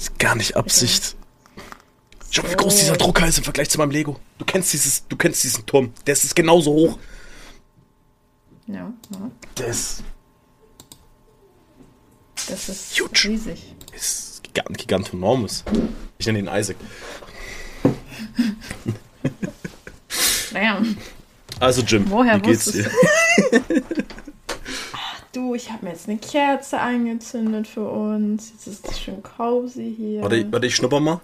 Das ist gar nicht Absicht. Schau mal, wie groß dieser Drucker ist im Vergleich zu meinem Lego. Du kennst dieses, du kennst diesen Turm. Der ist genauso hoch. Ja, ja. Der ist, Das ist Huge. riesig. ist gigant, gigantonormus. Ich nenne ihn Isaac. Naja, Also Jim, Woher wie geht's dir? du, ich habe mir jetzt eine Kerze angezündet für uns. Jetzt ist es schön cozy hier. Warte, warte, ich schnupper mal.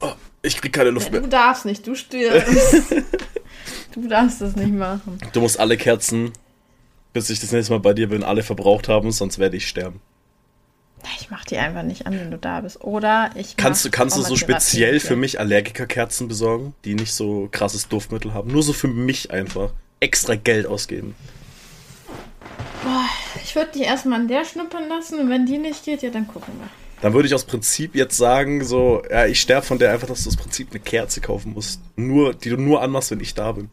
Oh, ich krieg keine Luft Du mehr. darfst nicht, du stirbst. du darfst das nicht machen. Du musst alle Kerzen, bis ich das nächste Mal bei dir bin, alle verbraucht haben, sonst werde ich sterben. Ich mach die einfach nicht an, wenn du da bist. Oder ich Kannst du, kannst du so speziell für mich Allergikerkerzen besorgen, die nicht so krasses Duftmittel haben? Nur so für mich einfach. Extra Geld ausgeben. Ich würde die erstmal an der schnuppern lassen und wenn die nicht geht, ja, dann gucken wir. Dann würde ich aus Prinzip jetzt sagen, so, ja, ich sterbe von der einfach, dass du aus Prinzip eine Kerze kaufen musst. Nur, die du nur anmachst, wenn ich da bin.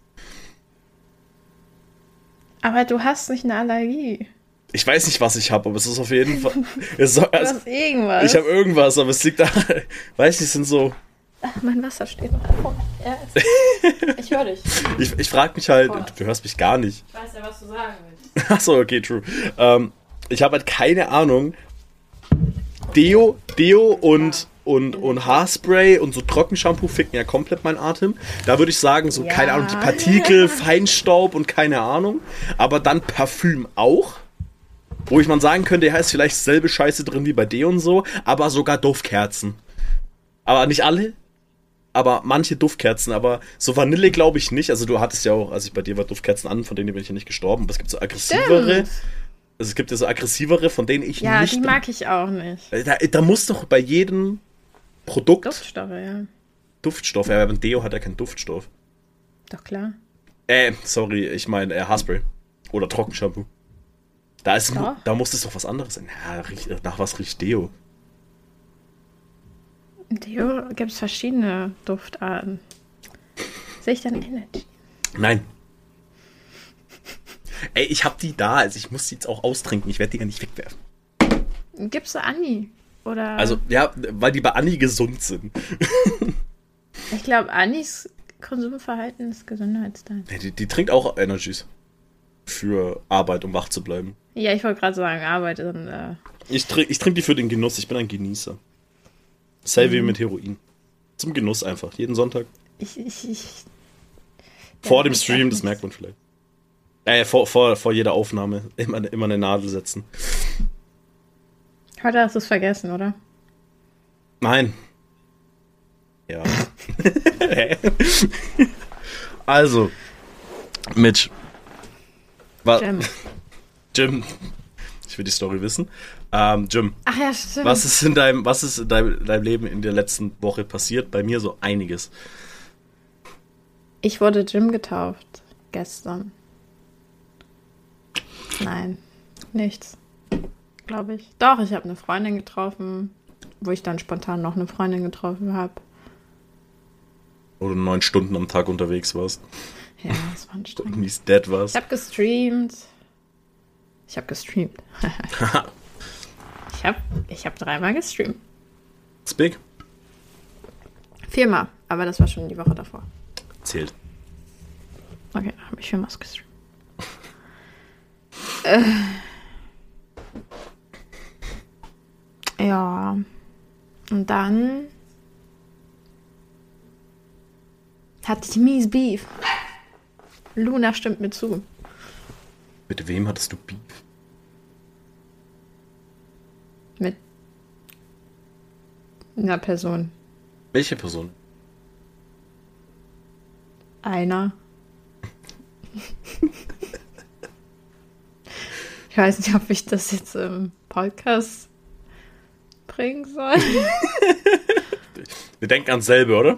Aber du hast nicht eine Allergie. Ich weiß nicht, was ich habe, aber es ist auf jeden Fall. Es soll, Du also, hast irgendwas. ich habe irgendwas, aber es liegt da. Weiß nicht, es sind so. Ach, mein Wasser steht noch vor. Ja, ist- ich höre dich. Ich, ich frage mich halt, Voll. du hörst mich gar nicht. Ich weiß ja, was du sagen willst. Achso, okay, true. Ähm, ich habe halt keine Ahnung. Deo, Deo und, und, und Haarspray und so Trockenshampoo ficken ja komplett meinen Atem. Da würde ich sagen, so, Ja. keine Ahnung, die Partikel, Feinstaub und keine Ahnung. Aber dann Parfüm auch. Wo ich mal sagen könnte, ja, ist vielleicht selbe Scheiße drin wie bei Deo und so, aber sogar Duftkerzen. Aber nicht alle, aber manche Duftkerzen, aber so Vanille glaube ich nicht. Also du hattest ja auch, als ich bei dir war, Duftkerzen an, von denen bin ich ja nicht gestorben. Aber es gibt so aggressivere. Stimmt. Also es gibt ja so aggressivere, von denen ich Ja, nicht. die mag ich auch nicht. da, da muss doch bei jedem Produkt Duftstoffe, ja. Duftstoff. Ja, aber ein Deo hat ja keinen Duftstoff. Doch klar. Äh, sorry, ich meine äh, Haarspray. Oder Trockenshampoo. Da, ist, Doch. da muss es doch was anderes sein. Ja, nach was riecht Deo? Deo gibt es verschiedene Duftarten. Sehe ich dann Energy? Nein. Ey, ich hab die da, also ich muss die jetzt auch austrinken. Ich werde die gar nicht wegwerfen. Gibst du Anni? Oder? Also, ja, weil die bei Anni gesund sind. ich glaube, Annis Konsumverhalten ist gesünder als dein. Ja, Die, die trinkt auch Energies. Für Arbeit, um wach zu bleiben. Ja, ich wollte gerade sagen, Arbeit und äh, Ich, trink, ich trinke die für den Genuss. Ich bin ein Genießer. Selvi mit Heroin. Zum Genuss einfach. Jeden Sonntag. ich, ich, ich. Vor dem Stream, das merkt man vielleicht. Äh, vor, vor, vor jeder Aufnahme. Immer, immer eine Nadel setzen. Heute hast du es vergessen, oder? Nein. Ja. also, Mitch. Jim. Jim. Ich will die Story wissen. Ähm, Jim, Ach ja, stimmt. was ist in deinem, was ist in deinem, deinem Leben in der letzten Woche passiert? Bei mir so einiges. Ich wurde Jim getauft. Gestern. Nein, nichts. Glaube ich. Doch, ich habe eine Freundin getroffen, wo ich dann spontan noch eine Freundin getroffen habe. Du neun Stunden am Tag unterwegs warst. Ja, das war anstrengend. Mies dead warst. Ich habe gestreamt. Ich habe gestreamt. ich habe ich hab dreimal gestreamt. It's big. Viermal, aber das war schon die Woche davor. Zählt. Okay, habe ich viermal gestreamt. äh. Ja. Und dann hatte ich mies Beef. Luna stimmt mir zu. Mit wem hattest du Beef? Mit einer Person. Welche Person? Einer. ich weiß nicht, ob ich das jetzt im Podcast bringen soll. Wir denken ans selbe, oder?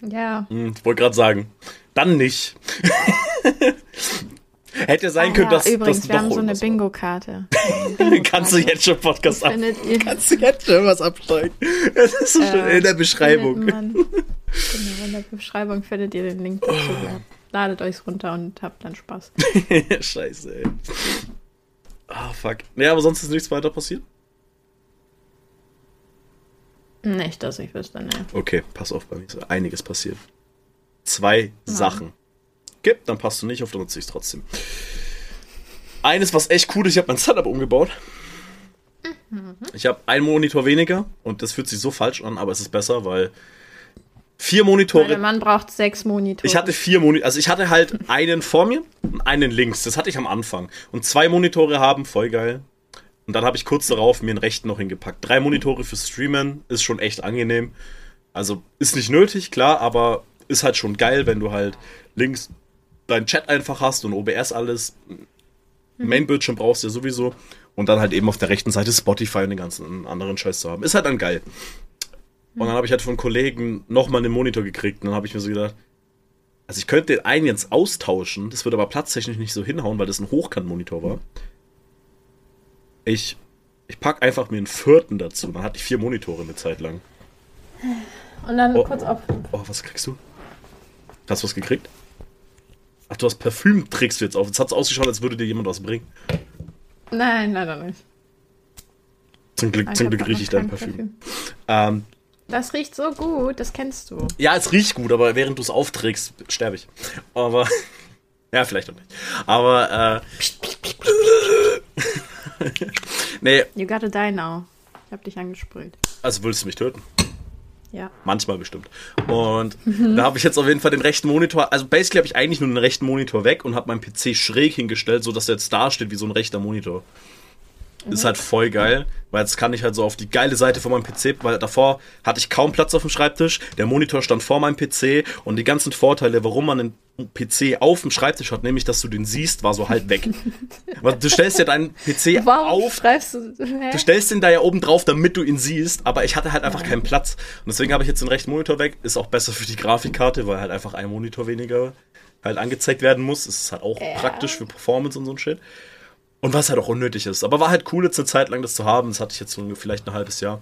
ja. Hm, ich wollte gerade sagen. Dann nicht. Hätte sein Ah können, ja, dass, Übrigens, dass wir haben so eine Bingo-Karte. war. Kannst du jetzt schon Podcast ab? Kannst du jetzt schon was absteigen? Das ist so schön Äh, in der Beschreibung. Man, genau, in der Beschreibung findet ihr den Link dazu. Ladet euch runter und habt dann Spaß. Scheiße, ey. Ah, fuck. Ja, aber sonst ist nichts weiter passiert. Nicht, dass ich wüsste, ne. Okay, pass auf, bei mir ist einiges passiert. Zwei Sachen. Gibt, dann passt du nicht auf, dann nutze ich es trotzdem. Eines, was echt cool ist, ich habe mein Setup umgebaut. Ich habe einen Monitor weniger und das fühlt sich so falsch an, aber es ist besser, weil vier Monitore. Der Mann braucht sechs Monitore. Ich hatte vier Monitore, also ich hatte halt einen vor mir und einen links. Das hatte ich am Anfang. Und zwei Monitore haben, voll geil. Und dann habe ich kurz darauf mir einen rechten noch hingepackt. Drei Monitore für Streamen ist schon echt angenehm. Also ist nicht nötig, klar, aber ist halt schon geil, wenn du halt links deinen Chat einfach hast und OBS alles. Main-Bildschirm brauchst du ja sowieso. Und dann halt eben auf der rechten Seite Spotify und den ganzen anderen Scheiß zu haben. Ist halt dann geil. Und dann habe ich halt von Kollegen nochmal einen Monitor gekriegt. Und dann habe ich mir so gedacht, also ich könnte den einen jetzt austauschen. Das würde aber platztechnisch nicht so hinhauen, weil das ein Hochkant-Monitor war. Ich, ich pack einfach mir einen vierten dazu. Dann hatte ich vier Monitore eine Zeit lang. Und dann Oh. kurz auf. Oh, was kriegst du? Hast du was gekriegt? Ach, du hast Parfüm trägst du jetzt auf. Jetzt hat es ausgeschaut, als würde dir jemand was bringen. Nein, leider nicht. Zum Glück, zum Glück rieche ich dein Parfüm. Ähm, Das riecht so gut, das kennst du. ja, es riecht gut, aber während du es aufträgst, sterbe ich. Aber. ja, vielleicht auch nicht. Aber, äh. nee, You gotta die now. Ich hab dich angesprüht. also willst du mich töten? Ja. Manchmal bestimmt. Und da habe ich jetzt auf jeden Fall den rechten Monitor. Also basically habe ich eigentlich nur den rechten Monitor weg und habe meinen PC schräg hingestellt, sodass er jetzt da steht wie so ein rechter Monitor. Ist halt voll geil, weil jetzt kann ich halt so auf die geile Seite von meinem PC, weil davor hatte ich kaum Platz auf dem Schreibtisch, der Monitor stand vor meinem PC und die ganzen Vorteile, warum man einen PC auf dem Schreibtisch hat, nämlich dass du den siehst, war so halt weg. Weil du stellst ja deinen PC Warum auf, schreibst du. Hä? Du stellst den da ja oben drauf, damit du ihn siehst, aber ich hatte halt einfach keinen Platz. Und deswegen habe ich jetzt den rechten Monitor weg. Ist auch besser für die Grafikkarte, weil halt einfach ein Monitor weniger halt angezeigt werden muss. Ist halt auch Ja. praktisch für Performance und so ein Shit. Und was halt auch unnötig ist. Aber war halt cool, jetzt eine Zeit lang das zu haben. Das hatte ich jetzt so vielleicht ein halbes Jahr.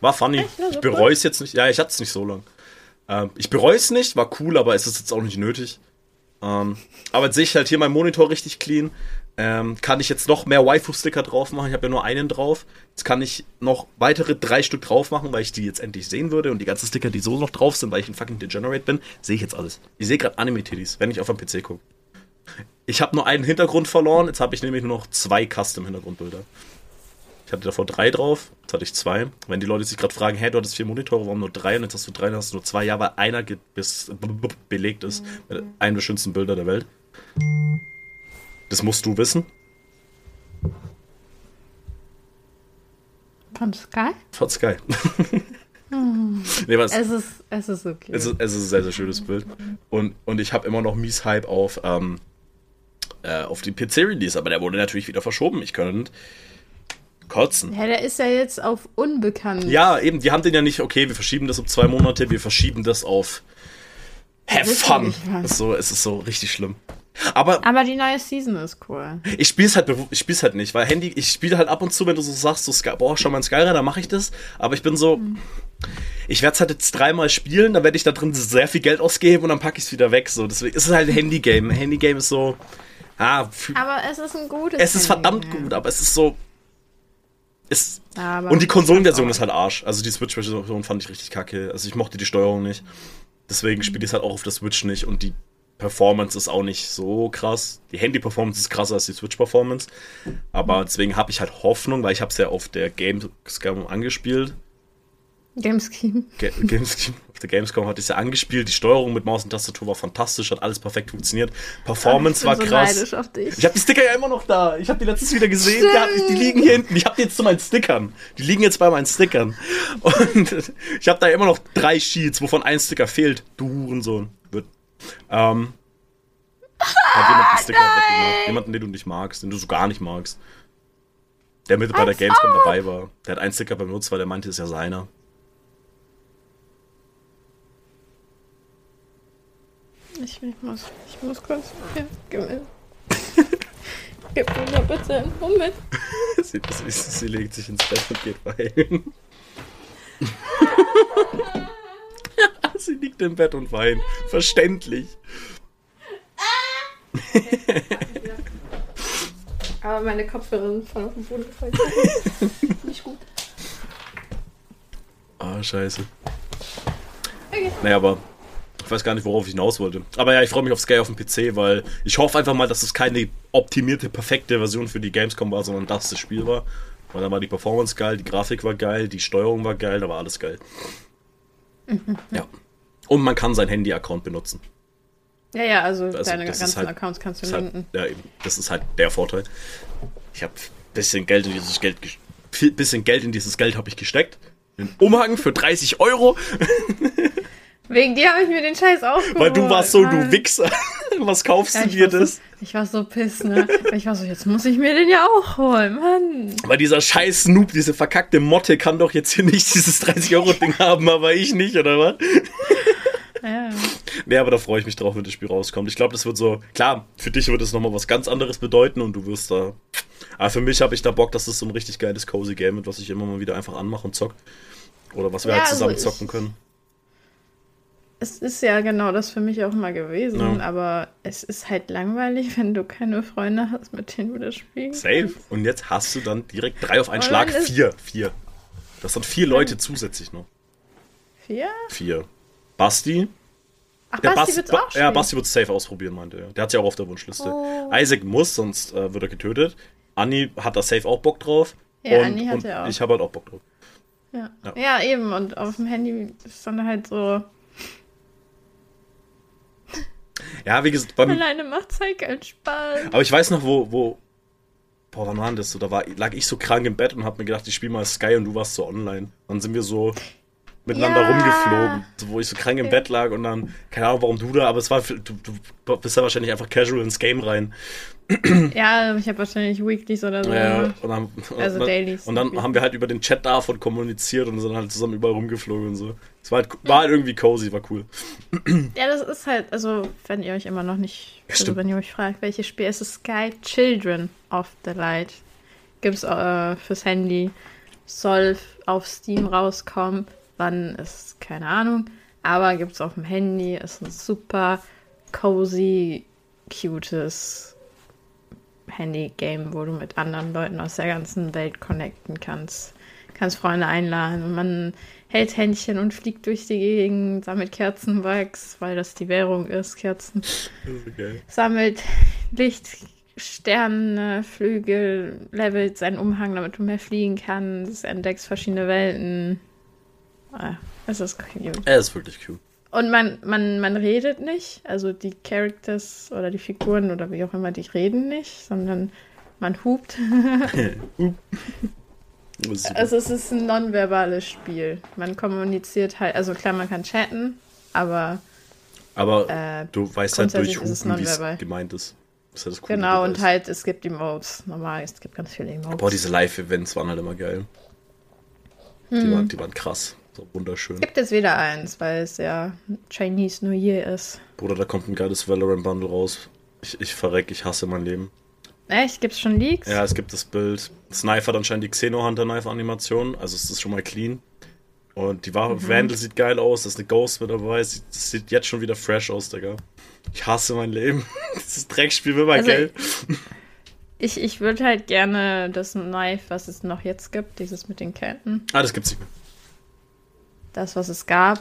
War funny. Echt? So ich bereue es jetzt nicht. Ja, ich hatte es nicht so lang. Ähm, ich bereue es nicht, war cool, aber es ist jetzt auch nicht nötig. Ähm, aber jetzt sehe ich halt hier meinen Monitor richtig clean. Ähm, kann ich jetzt noch mehr Waifu-Sticker drauf machen? Ich habe ja nur einen drauf. Jetzt kann ich noch weitere drei Stück drauf machen, weil ich die jetzt endlich sehen würde. Und die ganzen Sticker, die so noch drauf sind, weil ich ein fucking Degenerate bin, sehe ich jetzt alles. Ich sehe gerade Anime-Titties, wenn ich auf dem PC gucke. Ich habe nur einen Hintergrund verloren. Jetzt habe ich nämlich nur noch zwei Custom-Hintergrundbilder. Ich hatte davor drei drauf, jetzt hatte ich zwei. Wenn die Leute sich gerade fragen, hey, du hattest vier Monitore, warum nur drei? Und jetzt hast du drei, dann hast du nur zwei. Ja, weil einer bis, belegt ist mit einem der schönsten Bilder der Welt. Das musst du wissen. Von Sky? Von Sky. nee, was, Es ist, es ist okay. es, ist, es ist ein sehr, sehr schönes Bild. Und, und ich habe immer noch mies Hype auf, ähm, äh, auf die PC-Release, aber der wurde natürlich wieder verschoben. Ich könnte kotzen. ja, der ist ja jetzt auf unbekannt. Ja, eben, die haben den ja nicht, okay, wir verschieben das um zwei Monate, wir verschieben das auf Have fun. so, es ist so richtig schlimm. Aber Aber die neue Season ist cool. ich spiel's halt, ich spiel's halt nicht, weil Handy, ich spiele halt ab und zu, wenn du so sagst, so Sky, boah, schau mal in Skyrim, dann mache ich das. Aber ich bin so, ich werde es halt jetzt dreimal spielen, dann werde ich da drin sehr viel Geld ausgeben und dann packe ich es wieder weg. So, deswegen ist es halt ein Handygame. Ein Handygame ist so, ah, Aber es ist ein gutes es ist verdammt Handy. gut, aber es ist so, Aber und die Konsolenversion ist halt Arsch. Also die Switch-Version fand ich richtig kacke. Also ich mochte die Steuerung nicht. Deswegen spiele ich es halt auch auf der Switch nicht. Und die Performance ist auch nicht so krass. Die Handy-Performance ist krasser als die Switch-Performance. Aber deswegen habe ich halt Hoffnung, weil ich habe es ja auf der Gamescom angespielt. Gamescom. Ga Gamescom, auf der Gamescom hatte ich es ja angespielt. Die Steuerung mit Maus und Tastatur war fantastisch, hat alles perfekt funktioniert. Performance ich bin war so krass. neidisch auf dich. Ich habe die Sticker ja immer noch da. Ich habe die letztens wieder gesehen. Ich, die liegen hier hinten. Ich habe die jetzt zu meinen Stickern. Die liegen jetzt bei meinen Stickern. Und ich habe da immer noch drei Sheets, wovon ein Sticker fehlt. Du Hurensohn. Wird. Ähm, hat jemand einen Sticker weggemacht. Jemanden, den du nicht magst, den du so gar nicht magst. Der mit bei der Gamescom dabei war. Der hat einen Sticker benutzt, weil der meinte, ist ja seiner. Ich, ich muss, ich muss kurz. Ja, gib mir. gib mir mal bitte einen Moment. Sie, sie, sie legt sich ins Bett und geht weinen. sie liegt im Bett und weint. Verständlich. Aber meine Kopfhörer sind voll auf den Boden gefallen. Nicht gut. Oh Ah, scheiße. Okay. Naja, aber weiß gar nicht, worauf ich hinaus wollte. Aber ja, ich freue mich auf Sky auf dem PC, weil ich hoffe einfach mal, dass es keine optimierte, perfekte Version für die Gamescom war, sondern dass das Spiel war. Weil da war die Performance geil, die Grafik war geil, die Steuerung war geil, da war alles geil. Mhm. Ja. Und man kann sein Handy-Account benutzen. Ja, ja, also, also deine ganzen halt, Accounts kannst du linken. Halt, ja, eben. Das ist halt der Vorteil. Ich habe bisschen Geld in dieses Geld bisschen Geld in dieses Geld habe ich gesteckt. Einen Umhang für 30 Euro. Wegen dir habe ich mir den Scheiß aufgeholt. Weil du warst so, Mann. du Wichser. Was kaufst ja, du dir das? So, ich war so piss, ne? Ich war so, jetzt muss ich mir den ja auch holen, Mann. Weil dieser scheiß Snoop, diese verkackte Motte kann doch jetzt hier nicht dieses 30-Euro-Ding haben, aber ich nicht, oder was? Ja. Nee, aber da freue ich mich drauf, wenn das Spiel rauskommt. Ich glaube, das wird so, klar, für dich wird es nochmal was ganz anderes bedeuten und du wirst da. Aber für mich habe ich da Bock, dass das so ein richtig geiles Cozy Game wird, was ich immer mal wieder einfach anmache und zock. Oder was wir ja, halt zusammen also zocken können. Es ist ja genau das für mich auch mal gewesen, ja. aber es ist halt langweilig, wenn du keine Freunde hast, mit denen du das spielst. Safe. Und jetzt hast du dann direkt drei auf einen Schlag. Vier. Vier. Das sind vier Leute zusätzlich noch. Vier? Vier. Basti. Ach, der Basti wird's auch spielen. Ja, Basti wird safe ausprobieren, meinte er. Der hat ja auch auf der Wunschliste. Oh. Isaac muss, sonst äh, wird er getötet. Anni hat da safe auch Bock drauf. Ja, und, Anni hat ja auch. Ich habe halt auch Bock drauf. Ja. ja. ja, eben. Und auf dem Handy ist dann halt so. Ja, wie gesagt, beim. Alleine macht's halt keinen Spaß. Aber ich weiß noch, wo, wo. Boah, wann war denn das so? Da war, lag ich so krank im Bett und hab mir gedacht, ich spiele mal Sky und du warst so online. Dann sind wir so miteinander ja. rumgeflogen, wo ich so krank im Bett lag und dann, keine Ahnung, warum du da, aber es war, du, du bist ja wahrscheinlich einfach casual ins Game rein. Ja, ich habe wahrscheinlich Weeklies oder so. Ja, und dann, also und, Dailies. Und dann haben wir halt über den Chat davon kommuniziert und sind halt zusammen überall rumgeflogen und so. Es war halt, war halt irgendwie cozy, war cool. Ja, das ist halt, also, wenn ihr euch immer noch nicht, ja, also wenn ihr euch fragt, welches Spiel ist es, Sky Children of the Light. Gibt's äh, fürs Handy, soll auf Steam rauskommen Wann ist keine Ahnung. Aber gibt es auf dem Handy. Ist ein super cozy, cutes Handy-Game, wo du mit anderen Leuten aus der ganzen Welt connecten kannst. Kannst Freunde einladen und man hält Händchen und fliegt durch die Gegend, sammelt Kerzenwachs, weil das die Währung ist, Kerzen. Okay. Sammelt Licht, Sterne, Flügel, levelt seinen Umhang, damit du mehr fliegen kannst, entdeckst verschiedene Welten. Ah, es ist cute. Er ist wirklich cute. Und man, man, man redet nicht, also die Characters oder die Figuren oder wie auch immer, die reden nicht, sondern man hupt. also es ist ein nonverbales Spiel. Man kommuniziert halt, also klar, man kann chatten, aber. Aber äh, du weißt halt durch Hupen, wie es gemeint ist. ist halt das coole genau, und halt, es gibt Emotes. Normal, es gibt ganz viele Emotes. Boah, diese Live-Events waren halt immer geil. Hm. Die, waren, die waren krass. So wunderschön. Gibt es wieder eins, weil es ja Chinese New Year ist. Bruder, da kommt ein geiles Valorant Bundle raus. Ich, ich verreck, ich hasse mein Leben. Echt? Gibt es schon Leaks? Ja, es gibt das Bild. Sniper hat anscheinend die Xeno Hunter Knife Animation, also es ist schon mal clean. Und die Waffe mhm. Vandal sieht geil aus, da ist eine Ghost mit dabei. Das sieht jetzt schon wieder fresh aus, Digga. Ich hasse mein Leben. Dieses Dreckspiel will mal also, Geld. Ich, ich würde halt gerne das Knife, was es noch jetzt gibt, dieses mit den Ketten. Ah, das gibt's nicht mehr das, was es gab.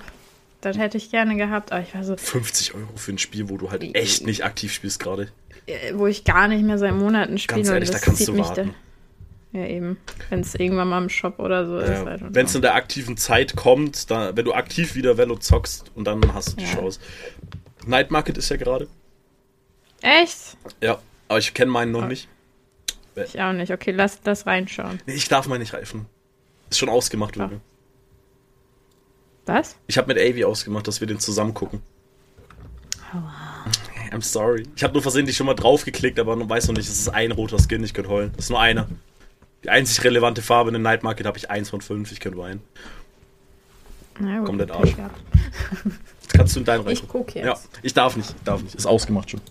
Das hätte ich gerne gehabt, aber ich war so. 50 Euro für ein Spiel, wo du halt echt nicht aktiv spielst gerade. Wo ich gar nicht mehr seit Monaten spiele. Ganz ehrlich, da kannst du warten. Ja, eben. Wenn es irgendwann mal im Shop oder so ja. ist. Wenn es in der aktiven Zeit kommt, da, wenn du aktiv wieder Velo zockst und dann hast du die ja. Chance. Night Market ist ja gerade. Echt? Ja, aber ich kenne meinen noch oh. nicht. Ich auch nicht. Okay, lass das reinschauen. Nee, ich darf mal nicht reifen. Ist schon ausgemacht, Junge. Was? Ich habe mit Avi ausgemacht, dass wir den zusammen gucken. Oh. I'm sorry. Ich habe nur versehentlich schon mal draufgeklickt, aber man weiß noch nicht, es ist ein roter Skin, ich könnte heulen. Das ist nur einer. Die einzig relevante Farbe in der Night Market habe ich eins von fünf, ich könnte weinen. Na gut, Komplett Arsch. Kannst du in deinen Ich gucke jetzt. Ja, ich darf nicht, darf nicht. Ist ausgemacht schon.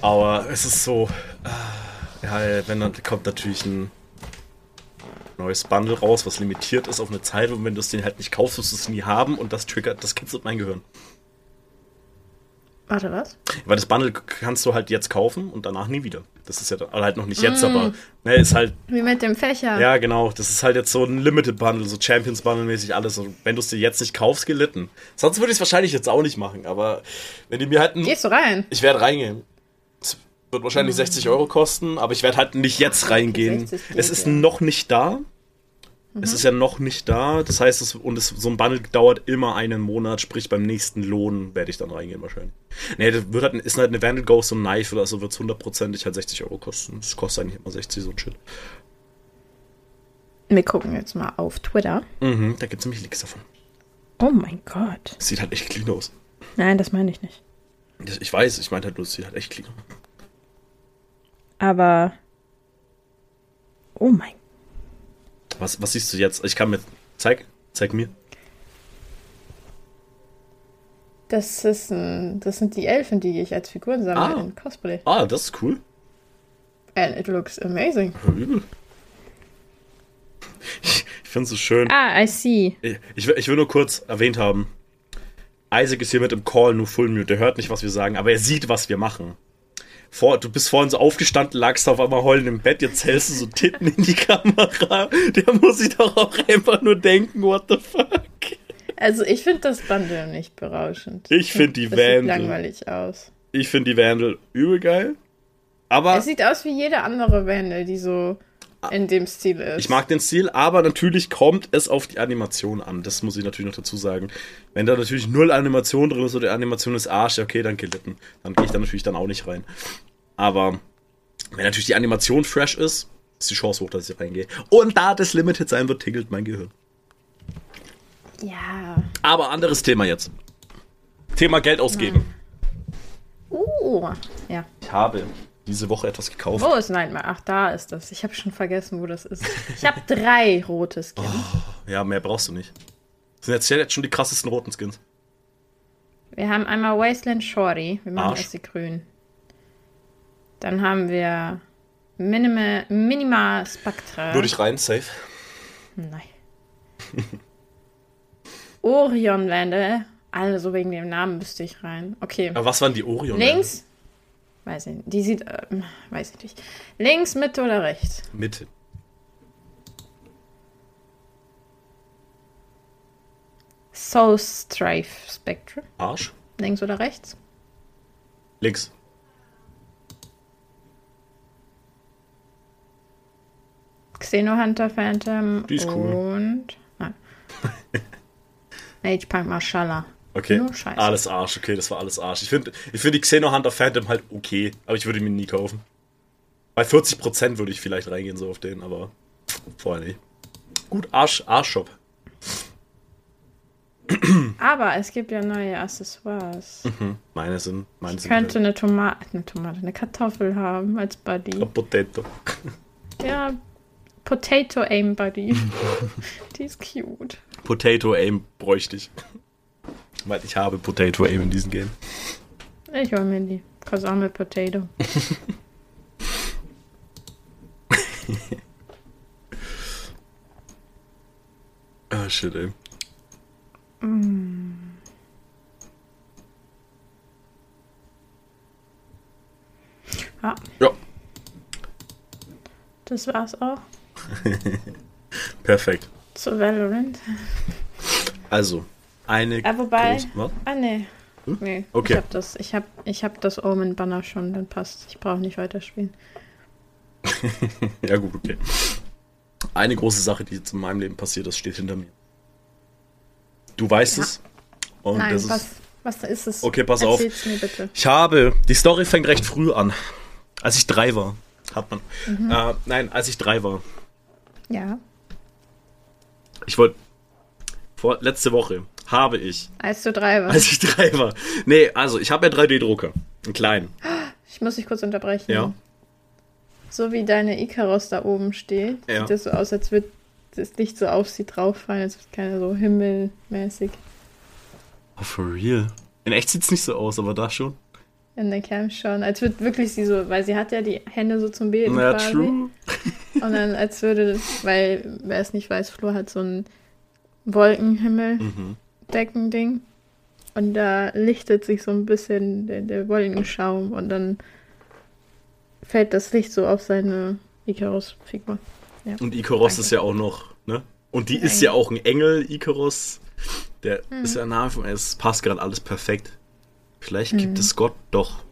Aber es ist so. Äh, ja, wenn dann kommt natürlich ein neues Bundle raus, was limitiert ist auf eine Zeit und wenn du es den halt nicht kaufst, wirst du es nie haben und das triggert, das kitzelt mein Gehirn. Warte, was? Weil das Bundle kannst du halt jetzt kaufen und danach nie wieder. Das ist ja dann- halt noch nicht jetzt, aber ne, ist halt, Wie mit dem Fächer. ja genau, das ist halt jetzt so ein Limited Bundle, so Champions Bundle mäßig alles. Und wenn du es dir jetzt nicht kaufst, gelitten. Sonst würde ich es wahrscheinlich jetzt auch nicht machen, aber wenn die mir halt Gehst du rein? ich werde reingehen. Wird wahrscheinlich 60 Euro kosten, aber ich werde halt nicht jetzt reingehen. 60 geht, Es ist noch nicht da. Es ist ja noch nicht da. Das heißt, es, und es, so ein Bundle dauert immer einen Monat, sprich beim nächsten Lohn werde ich dann reingehen wahrscheinlich. Nee, das wird halt, ist halt eine Vandal Ghost und Knife oder so, wird es hundertprozentig halt 60 Euro kosten. Das kostet eigentlich immer 60, so ein Shit. Wir gucken jetzt mal auf Twitter. Mhm, da gibt es nämlich Leaks davon. Oh mein Gott. Das sieht halt echt clean aus. Nein, das meine ich nicht. Das- Ich weiß, ich meinte halt nur, es sieht halt echt clean aus. Aber. Oh mein Was, was siehst du jetzt? Ich kann mir. Zeig, zeig mir. Das ist ein, das sind die Elfen, die ich als Figuren sammle Ah. in Cosplay. Ah, das ist cool. And it looks amazing. Übel. Ich, ich finde es so schön. Ah, I see. Ich, ich, will, ich will nur kurz erwähnt haben, Isaac ist hier mit im Call nur Full Mute. Der hört nicht, was wir sagen, aber er sieht, was wir machen. Vor, du bist vorhin so aufgestanden, lagst auf einmal heulend im Bett, jetzt hältst du so Titten in die Kamera. Der muss sich doch auch einfach nur denken, what the fuck. Also ich finde das Bundle nicht berauschend. Ich find die das sieht Vandal. langweilig aus. Ich finde die Vandal übel geil. Aber Es sieht aus wie jede andere Vandal, die so in dem Stil ist. Ich mag den Stil, aber natürlich kommt es auf die Animation an. Das muss ich natürlich noch dazu sagen. Wenn da natürlich null Animation drin ist oder die Animation ist Arsch, ja, okay, dann gelitten. Dann gehe ich da natürlich dann auch nicht rein. Aber wenn natürlich die Animation fresh ist, ist die Chance hoch, dass ich reingehe. Und da das Limited sein wird, tingelt mein Gehirn. Ja. Aber anderes Thema jetzt. Thema Geld ausgeben. Uh. Ja. Ich habe diese Woche etwas gekauft. Wo ist Nightmare? Ach, da ist das. Ich habe schon vergessen, wo das ist. Ich habe drei rote Skins. Ja, mehr brauchst du nicht. Das sind jetzt, jetzt schon die krassesten roten Skins. Wir haben einmal Wasteland Shorty. Wir machen Arsch. erst die grün. Dann haben wir Minima, Minima Spectra. Würde ich rein, safe. Nein. Orion Wende. Also wegen dem Namen müsste ich rein. Okay. Aber was waren die Orion? Links. Weiß ich nicht. Die sieht. ähm, weiß ich nicht. Links, Mitte oder rechts? Mitte. Soul Strife Spectre. Arsch. Links oder rechts? Links. Xenohunter Phantom. Die ist cool. Und. Nein. Age Punk Mashallah. Okay. Nur Scheiße. Alles Arsch, okay, das war alles Arsch. Ich finde ich find die Xenohunter Phantom halt okay, aber ich würde ihn mir nie kaufen. Bei 40% würde ich vielleicht reingehen, so auf den, aber vorher nicht. Gut, Arsch, Arschshop. Aber es gibt ja neue Accessoires. Meine sind, meine Ich sind könnte eine Tomate, eine Tomate, eine Kartoffel haben als Buddy. halt Potato. Ja, Potato Aim Buddy. Die ist cute. Potato Aim bräuchte ich. Weil ich habe Potato Aim in diesem Game. Ich hol mir die. Cause I'm a potato. Ah, shit, ey. Ja, Ja, das war's auch. perfekt. Zu Valorant. Also, eine Ja, wobei. große- was? Ah, nee. Nee, Okay. ich hab das, ich hab, ich hab das Omen-Banner schon, dann passt. Ich brauche nicht weiterspielen. Ja, gut, okay. Eine große Sache, die jetzt in meinem Leben passiert ist, steht hinter mir. Du weißt Ja. es. Und Nein, das ist. was, was ist es? Okay, pass auf. Erzähl's mir bitte. Ich habe. Die Story fängt recht früh an. Als ich drei war. Hat man. Mhm. Äh, nein, als ich drei war. Ja. Ich wollte. Vor letzte Woche habe ich, Als du drei warst. als ich drei war. Nee, also ich habe ja 3D-Drucker. Einen kleinen. Ich muss dich kurz unterbrechen. Ja. So wie deine Icarus da oben steht, Ja. sieht das so aus, als würde das Licht so auf sie drauf fallen, als würde keine so himmelmäßig Oh, for real. In echt sieht's nicht so aus, aber da schon. in der Cam schauen. Als würde wirklich sie so, weil sie hat ja die Hände so zum Beten quasi. true. Und dann als würde, weil, wer es nicht weiß, Flo hat so ein Wolkenhimmel-Deckending. Und da lichtet sich so ein bisschen der, der Wollenschaum und dann fällt das Licht so auf seine Icarus-Figur. Ja. Und Icarus ist ja auch noch, ne? Und die ist ja auch ein Engel, Icarus. Der mhm. ist ja von es passt gerade alles perfekt. Vielleicht mhm. gibt es Gott doch.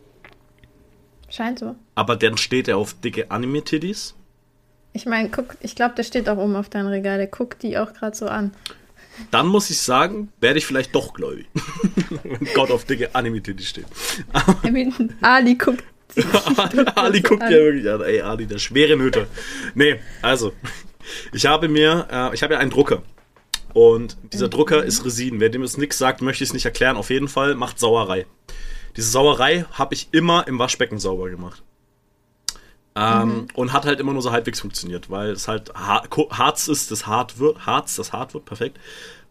Scheint so. Aber dann steht er auf dicke Anime-Tiddies. Ich meine, guck, ich glaube, der steht auch oben auf deinem Regal. Der guckt die auch gerade so an. Dann muss ich sagen, werde ich vielleicht doch gläubig. Wenn Gott auf dicke Anime-Tiddies steht. Ali guckt. Ali guckt ja wirklich an. Ey, Ali, der schwere Nöte. Nee, also. Ich habe mir, äh, ich habe ja einen Drucker. Und dieser mhm. Drucker ist Resin. Wer dem es nichts sagt, möchte ich es nicht erklären. Auf jeden Fall macht Sauerei. Diese Sauerei habe ich immer im Waschbecken sauber gemacht. Ähm, mhm. Und hat halt immer nur so halbwegs funktioniert, weil es halt Harz ist, das hart wird, Harz, das hart wird, perfekt.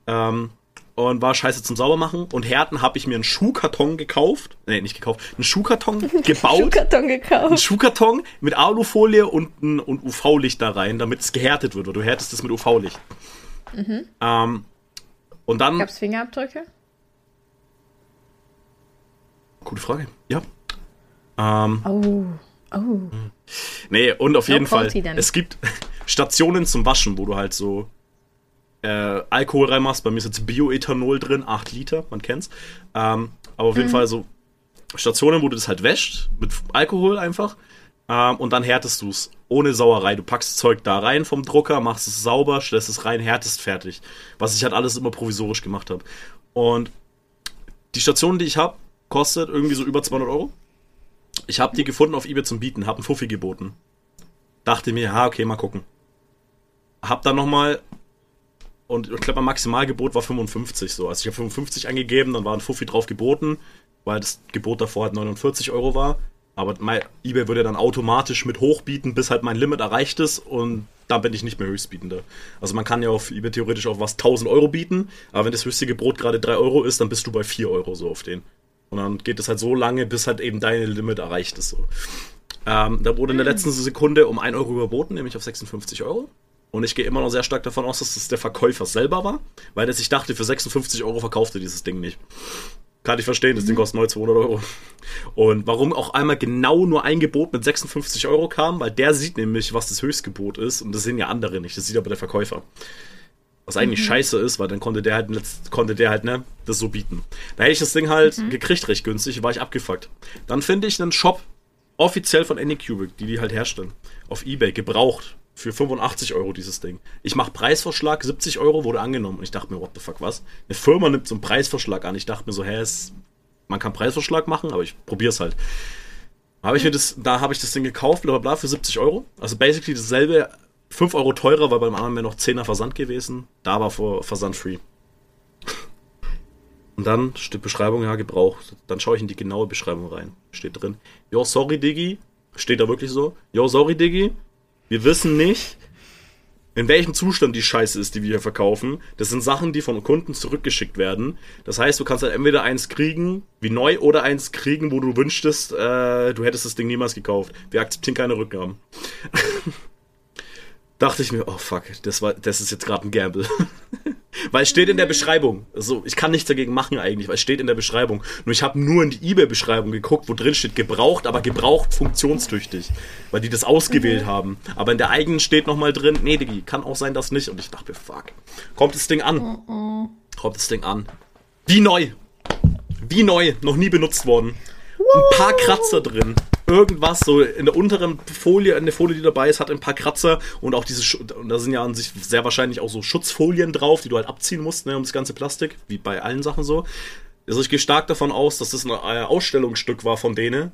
Ähm, und war scheiße zum Saubermachen. Und Härten habe ich mir einen Schuhkarton gekauft. Nee, nicht gekauft. Einen Schuhkarton gebaut. Schuhkarton gekauft. Einen Schuhkarton mit Alufolie und, ein, und UV-Licht da rein, damit es gehärtet wird. Weil du härtest es mit UV-Licht. Mhm. Ähm, und dann. Gab's Fingerabdrücke? Gute Frage. Ja. Ähm, oh. Oh. Nee, und auf no jeden Fall. Es gibt Stationen zum Waschen, wo du halt so äh, Alkohol reinmachst. Bei mir ist jetzt Bioethanol drin, 8 Liter, man kennt's. Ähm, aber auf jeden mhm. Fall so Stationen, wo du das halt wäscht, mit Alkohol einfach. Ähm, und dann härtest du es ohne Sauerei. Du packst Zeug da rein vom Drucker, machst es sauber, stellst es rein, härtest fertig. Was ich halt alles immer provisorisch gemacht habe. Und die Station, die ich habe, kostet irgendwie so über 200 Euro. Ich habe die gefunden auf eBay zum Bieten, habe einen Fuffi geboten. Dachte mir, ja, okay, mal gucken. Hab dann nochmal und ich glaube, mein Maximalgebot war 55 so. Also ich habe 55 angegeben, dann war ein Fuffi drauf geboten, weil das Gebot davor halt 49 Euro war. Aber mein eBay würde dann automatisch mit hochbieten, bis halt mein Limit erreicht ist und dann bin ich nicht mehr Höchstbietender. Also man kann ja auf eBay theoretisch auch was 1000 Euro bieten, aber wenn das höchste Gebot gerade 3 Euro ist, dann bist du bei 4 Euro so auf den. Und dann geht es halt so lange, bis halt eben deine Limit erreicht ist. So. Ähm, da wurde in der hm. letzten Sekunde um 1 Euro überboten, nämlich auf 56 Euro. Und ich gehe immer noch sehr stark davon aus, dass das der Verkäufer selber war, weil er sich dachte, für 56 Euro verkaufte dieses Ding nicht. Kann ich verstehen, das Ding mhm. kostet neu 200 Euro. Und warum auch einmal genau nur ein Gebot mit 56 Euro kam, weil der sieht nämlich, was das Höchstgebot ist und das sehen ja andere nicht, das sieht aber der Verkäufer. Was eigentlich mhm. scheiße ist, weil dann konnte der halt, konnte der halt, ne, das so bieten. Da hätte ich das Ding halt mhm. gekriegt recht günstig, war ich abgefuckt. Dann finde ich einen Shop, offiziell von Anycubic, die die halt herstellen, auf Ebay, gebraucht, für 85 Euro dieses Ding. Ich mache Preisvorschlag, 70 Euro wurde angenommen. Und ich dachte mir, what the fuck, was? Eine Firma nimmt so einen Preisvorschlag an. Ich dachte mir so, hä, es, man kann Preisvorschlag machen, aber ich probiere es halt. Hab ich mir das, da habe ich das Ding gekauft, bla bla bla, für 70 Euro. Also basically dasselbe, 5 Euro teurer, weil beim anderen wäre noch 10er Versand gewesen. Da war vor Versand free. Und dann steht Beschreibung, ja, gebraucht. Dann schaue ich in die genaue Beschreibung rein. Steht drin, yo, sorry, Diggi. Steht da wirklich so? Yo, sorry, Diggi. Wir wissen nicht, in welchem Zustand die Scheiße ist, die wir hier verkaufen. Das sind Sachen, die von Kunden zurückgeschickt werden. Das heißt, du kannst halt entweder eins kriegen, wie neu, oder eins kriegen, wo du wünschtest, äh, du hättest das Ding niemals gekauft. Wir akzeptieren keine Rückgaben. dachte ich mir, oh fuck, das, war, das ist jetzt gerade ein Gamble. weil es steht in der Beschreibung. Also ich kann nichts dagegen machen eigentlich, weil es steht in der Beschreibung. Nur ich habe nur in die eBay-Beschreibung geguckt, wo drin steht gebraucht, aber gebraucht funktionstüchtig. Weil die das ausgewählt mhm. haben. Aber in der eigenen steht nochmal drin, nee, Digi, kann auch sein, dass nicht. Und ich dachte mir, fuck. Kommt das Ding an? Mhm. Kommt das Ding an? Wie neu. Wie neu. Noch nie benutzt worden. Ein paar Kratzer drin irgendwas so in der unteren Folie, in der Folie, die dabei ist, hat ein paar Kratzer und auch diese, und da sind ja an sich sehr wahrscheinlich auch so Schutzfolien drauf, die du halt abziehen musst, ne, um das ganze Plastik, wie bei allen Sachen so. Also ich gehe stark davon aus, dass das ein äh, Ausstellungsstück war von denen,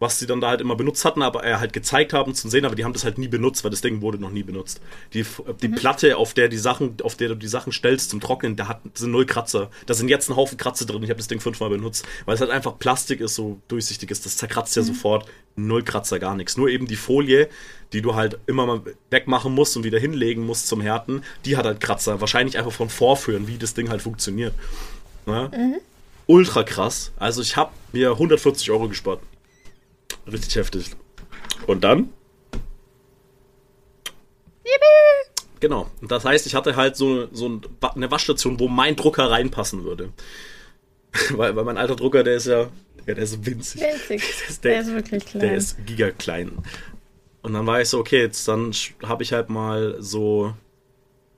was sie dann da halt immer benutzt hatten, aber er halt gezeigt haben zum Sehen, aber die haben das halt nie benutzt, weil das Ding wurde noch nie benutzt. Die, die mhm. Platte, auf der die Sachen, auf der du die Sachen stellst zum Trocknen, da hat, sind null Kratzer. Da sind jetzt ein Haufen Kratzer drin. Ich habe das Ding fünfmal benutzt, weil es halt einfach Plastik ist, so durchsichtig ist. Das zerkratzt ja mhm. sofort. Null Kratzer, gar nichts. Nur eben die Folie, die du halt immer mal wegmachen musst und wieder hinlegen musst zum Härten, die hat halt Kratzer. Wahrscheinlich einfach von Vorführen, wie das Ding halt funktioniert. Ja? Mhm. Ultra krass. Also ich habe mir 140 Euro gespart. Richtig heftig. Und dann? Genau. Das heißt, ich hatte halt so, so eine Waschstation, wo mein Drucker reinpassen würde. weil, weil mein alter Drucker, der ist ja, der, der ist winzig. Winzig. Der ist, Der der, ist wirklich klein. der ist gigaklein. Und dann war ich so, okay, jetzt dann habe ich halt mal so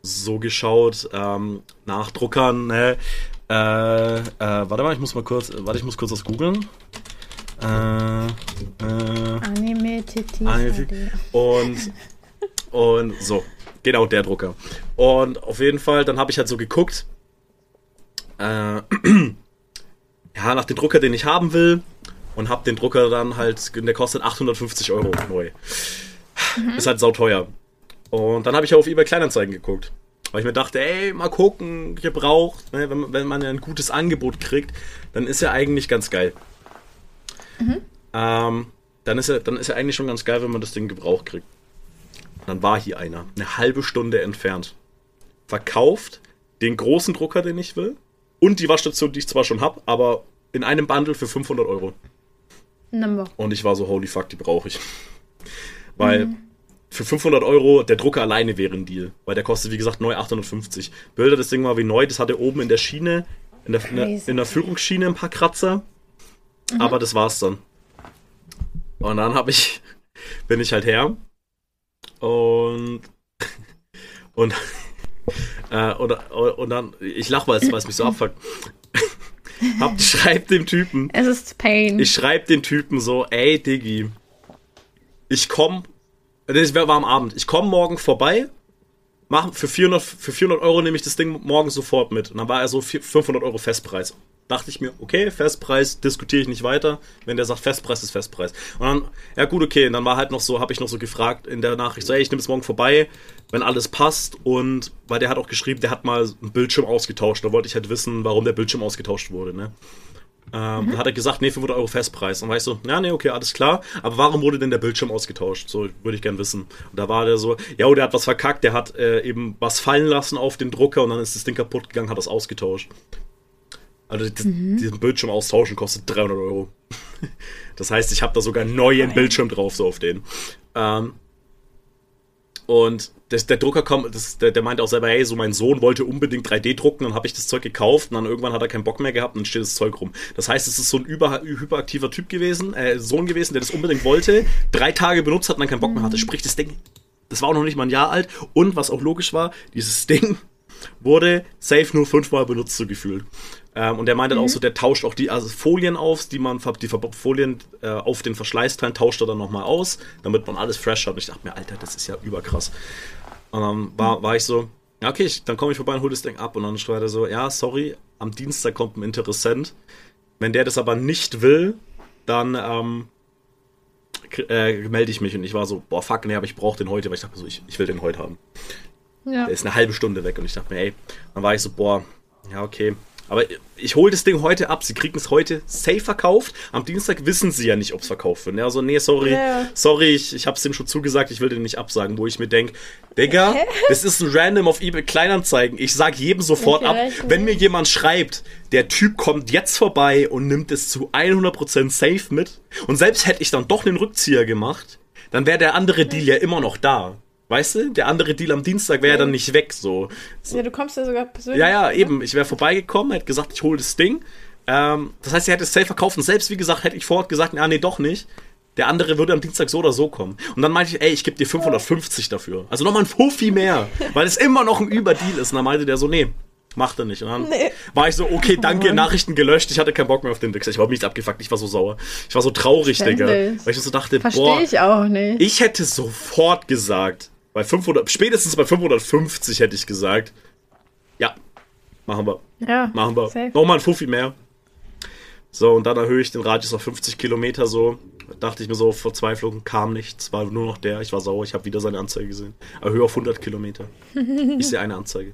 so geschaut ähm, nach Druckern. Ne? Äh, äh, warte mal, ich muss mal kurz, warte, ich muss kurz was googeln. Äh, äh, Anime Titi. Und und so, genau der Drucker. Und auf jeden Fall, dann habe ich halt so geguckt, äh, ja, nach dem Drucker, den ich haben will, und habe den Drucker dann halt, der kostet 850 Euro neu. Ist halt sauteuer. Und dann habe ich auf eBay Kleinanzeigen geguckt. Weil ich mir dachte, ey, mal gucken, gebraucht. Ne? Wenn, wenn man ja ein gutes Angebot kriegt, dann ist ja eigentlich ganz geil. Ähm, dann, ist ja, dann ist ja eigentlich schon ganz geil, wenn man das Ding gebraucht kriegt. Dann war hier einer, eine halbe Stunde entfernt. Verkauft den großen Drucker, den ich will, und die Waschstation, die ich zwar schon habe, aber in einem Bundle für 500 Euro. Number. Und ich war so, holy fuck, die brauche ich. Weil für 500 Euro der Drucker alleine wäre ein Deal. Weil der kostet, wie gesagt, neu 850. Bilder das Ding mal wie neu. Das hatte oben in der Schiene, in der, in der, in der Führungsschiene ein paar Kratzer. Aber das war's dann. Und dann habe ich, bin ich halt her. Und, und, äh, und, und dann, ich lach mal, weil es mich so abfuckt. Hab, schreib dem Typen, Es ist Pain. ich schreibe den Typen so, ey Diggi, ich komm, das war am Abend, ich komm morgen vorbei, mach, für 400, für 400 Euro nehme ich das Ding morgen sofort mit. Und dann war er so 4- 500 Euro Festpreis. Dachte ich mir, okay, Festpreis, diskutiere ich nicht weiter. Wenn der sagt Festpreis, ist Festpreis. Und dann, ja gut, okay, und dann war halt noch so, habe ich noch so gefragt in der Nachricht, so, ey, ich nehme es morgen vorbei, wenn alles passt. Und, weil der hat auch geschrieben, der hat mal einen Bildschirm ausgetauscht. Da wollte ich halt wissen, warum der Bildschirm ausgetauscht wurde, ne? Ähm, Dann hat er gesagt, nee, 500 Euro Festpreis. Dann war ich so, ja, nee, okay, alles klar. Aber warum wurde denn der Bildschirm ausgetauscht? So würde ich gern wissen. Und da war der so, ja, der hat was verkackt, der hat äh, eben was fallen lassen auf den Drucker und dann ist das Ding kaputt gegangen, hat das ausgetauscht. Also das, diesen Bildschirm austauschen kostet 300 Euro. Das heißt, ich habe da sogar einen neuen Bildschirm drauf, so auf den. Ähm, und das, der Drucker kommt, das, der, der meinte auch selber, hey, so mein Sohn wollte unbedingt 3D drucken, dann habe ich das Zeug gekauft und dann irgendwann hat er keinen Bock mehr gehabt und dann steht das Zeug rum. Das heißt, es ist so ein über, hyperaktiver Typ gewesen, äh, Sohn gewesen, der das unbedingt wollte, drei Tage benutzt hat und dann keinen Bock mehr hatte. Sprich, das Ding, das war auch noch nicht mal ein Jahr alt und was auch logisch war, dieses Ding wurde safe nur fünfmal benutzt, so gefühlt. Ähm, und der meinte dann auch so, der tauscht auch die also Folien auf, die man, die Folien äh, auf den Verschleißteilen tauscht er dann nochmal aus, damit man alles fresh hat. Und ich dachte mir, Alter, das ist ja überkrass. Und dann war, war ich so, ja, okay, ich, dann komme ich vorbei und hole das Ding ab. Und dann schreibt er so, ja, sorry, am Dienstag kommt ein Interessent. Wenn der das aber nicht will, dann ähm, äh, melde ich mich. Und ich war so, boah, fuck, nee, aber ich brauche den heute, weil ich dachte so, ich, ich will den heute haben. ja. Der ist eine halbe Stunde weg und ich dachte mir, ey, dann war ich so, boah, ja, okay. Aber ich hole das Ding heute ab. Sie kriegen es heute safe verkauft. Am Dienstag wissen sie ja nicht, ob es verkauft wird. Ja, so, nee, sorry, Ja. sorry, ich, ich hab's denen schon zugesagt, ich will den nicht absagen, wo ich mir denk, Digga, das ist ein random auf eBay Kleinanzeigen. Ich sag jedem sofort ab, wenn mir jemand schreibt, der Typ kommt jetzt vorbei und nimmt es zu 100% safe mit. Und selbst hätte ich dann doch einen Rückzieher gemacht, dann wäre der andere Deal ja immer noch da. Weißt du? Der andere Deal am Dienstag wäre ja dann nicht weg, so. ja, du kommst ja sogar persönlich. Ja, ja, eben. Ich wäre vorbeigekommen, hätte gesagt, ich hole das Ding. Ähm, das heißt, er hätte es safe verkauft und selbst, wie gesagt, hätte ich vor Ort gesagt, ja, nee, doch nicht. Der andere würde am Dienstag so oder so kommen. Und dann meinte ich, ey, ich gebe dir 550 dafür. Also nochmal ein Fuffi mehr, weil es immer noch ein Überdeal ist. Und dann meinte der so, nee, macht er nicht. Und dann Nee. war ich so, okay, danke, Mann. Nachrichten gelöscht. Ich hatte keinen Bock mehr auf den Dix. Ich war nichts abgefuckt. Ich war so sauer. Ich war so traurig, Digga. Weil ich so dachte, Verstehe boah, ich auch nicht. ich hätte sofort gesagt, bei 500, spätestens bei 550 hätte ich gesagt, ja, machen wir. ja, Machen wir. safe. Nochmal ein Fuffi mehr. So, und dann erhöhe ich den Radius auf 50 Kilometer so. Dachte ich mir so, Verzweiflung kam nichts, war nur noch der. Ich war sauer, ich habe wieder seine Anzeige gesehen. Erhöhe auf 100 Kilometer. Ich sehe eine Anzeige.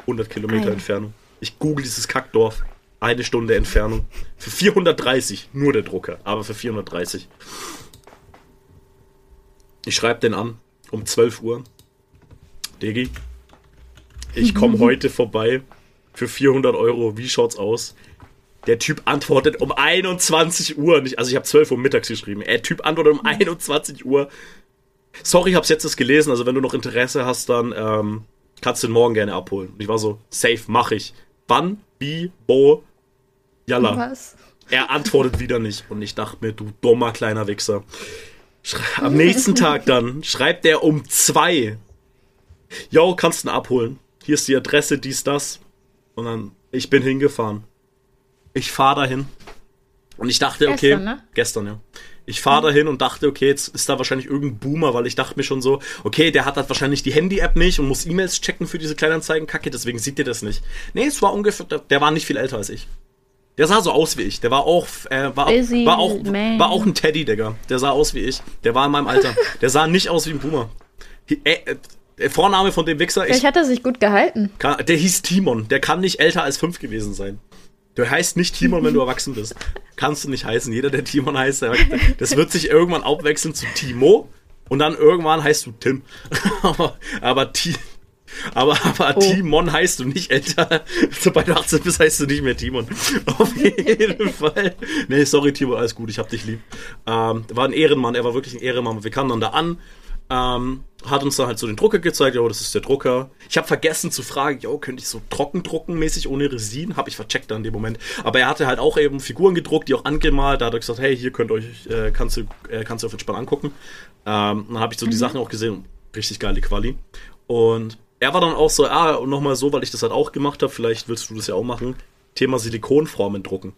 100 Kilometer. Entfernung. Ich google dieses Kackdorf. Eine Stunde Entfernung. Für 430. Nur der Drucker, aber für 430. Ich schreibe den an. Um 12 Uhr. Digi. Ich komme heute vorbei. Für 400 Euro. Wie schaut's aus? Der Typ antwortet um 21 Uhr. Nicht, also ich habe 12 Uhr mittags geschrieben. Der Typ antwortet um 21 Uhr. Sorry, hab's jetzt erst gelesen. Also wenn du noch Interesse hast, dann ähm, kannst du den morgen gerne abholen. Und ich war so, safe, mach ich. Wann, wie, wo? Jalla. Was? Er antwortet wieder nicht. Und ich dachte mir, du dummer kleiner Wichser. Am nächsten Tag dann schreibt er um zwei. Yo, kannst du ihn abholen? Hier ist die Adresse, dies, das. Und dann, ich bin hingefahren. Ich fahre dahin. Und ich dachte, okay. Gestern, ne? Gestern, ja. Ich fahre dahin und dachte, okay, jetzt ist da wahrscheinlich irgendein Boomer, weil ich dachte mir schon so, okay, der hat halt wahrscheinlich die Handy-App nicht und muss E-Mails checken für diese Kleinanzeigen-Kacke, deswegen sieht ihr das nicht. Nee, es war ungefähr, der war nicht viel älter als ich. Der sah so aus wie ich. Der war auch, äh, war, Busy war, auch, man. war auch ein Teddy, Digga. Der sah aus wie ich. Der war in meinem Alter. Der sah nicht aus wie ein Boomer. Äh, äh, der Vorname von dem Wichser, ich, Vielleicht hat er sich gut gehalten. kann, der hieß Timon. Der kann nicht älter als fünf gewesen sein. Du heißt nicht Timon, wenn du erwachsen bist. Kannst du nicht heißen. Jeder, der Timon heißt, der, das wird sich irgendwann abwechseln zu Timo und dann irgendwann heißt du Tim. aber aber, aber, aber Oh. Timon heißt du nicht älter. Sobald du 18 bist, heißt du nicht mehr Timon. Auf jeden Fall. Nee, sorry, Timon, alles gut, ich hab dich lieb. Ähm, war ein Ehrenmann, er war wirklich ein Ehrenmann. Wir kamen dann da an. Ähm, hat uns dann halt so den Drucker gezeigt, jo, das ist der Drucker. Ich habe vergessen zu fragen, jo, könnte ich so trocken drucken, mäßig ohne Resin? Habe ich vercheckt dann in dem Moment. Aber er hatte halt auch eben Figuren gedruckt, die auch angemalt. Da hat er gesagt, hey, hier könnt ihr euch, äh, kannst du, äh, kannst du auf entspannt angucken. Ähm, dann habe ich so die Sachen auch gesehen, richtig geile Quali. Und er war dann auch so, ah, und nochmal so, weil ich das halt auch gemacht habe, vielleicht willst du das ja auch machen, Thema Silikonformen drucken.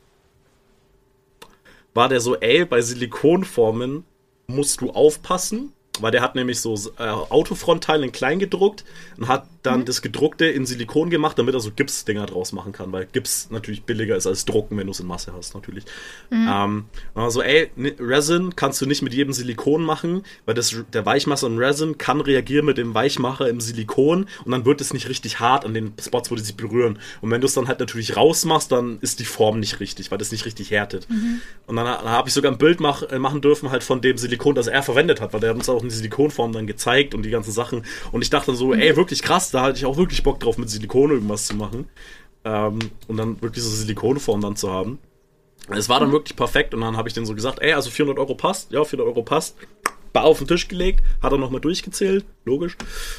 War der so, ey, bei Silikonformen musst du aufpassen, weil der hat nämlich so äh, Autofrontteile in klein gedruckt und hat dann das gedruckte in Silikon gemacht, damit er so Gipsdinger draus machen kann, weil Gips natürlich billiger ist als drucken, wenn du es in Masse hast, natürlich. Ähm, also, ey, Resin kannst du nicht mit jedem Silikon machen, weil das, der Weichmacher im Resin kann reagieren mit dem Weichmacher im Silikon und dann wird es nicht richtig hart an den Spots, wo die sich berühren. Und wenn du es dann halt natürlich rausmachst, dann ist die Form nicht richtig, weil das nicht richtig härtet. Und dann, dann habe ich sogar ein Bild mach, äh, machen dürfen halt von dem Silikon, das er verwendet hat, weil der hat uns auch eine Silikonform dann gezeigt und die ganzen Sachen. Und ich dachte dann so, ey, wirklich krass, da hatte ich auch wirklich Bock drauf, mit Silikon irgendwas zu machen. Ähm, und dann wirklich so Silikonform dann zu haben. Es war dann wirklich perfekt und dann habe ich denen so gesagt, ey, also 400 Euro passt, ja, 400 Euro passt. Bar auf den Tisch gelegt, hat er nochmal durchgezählt, logisch,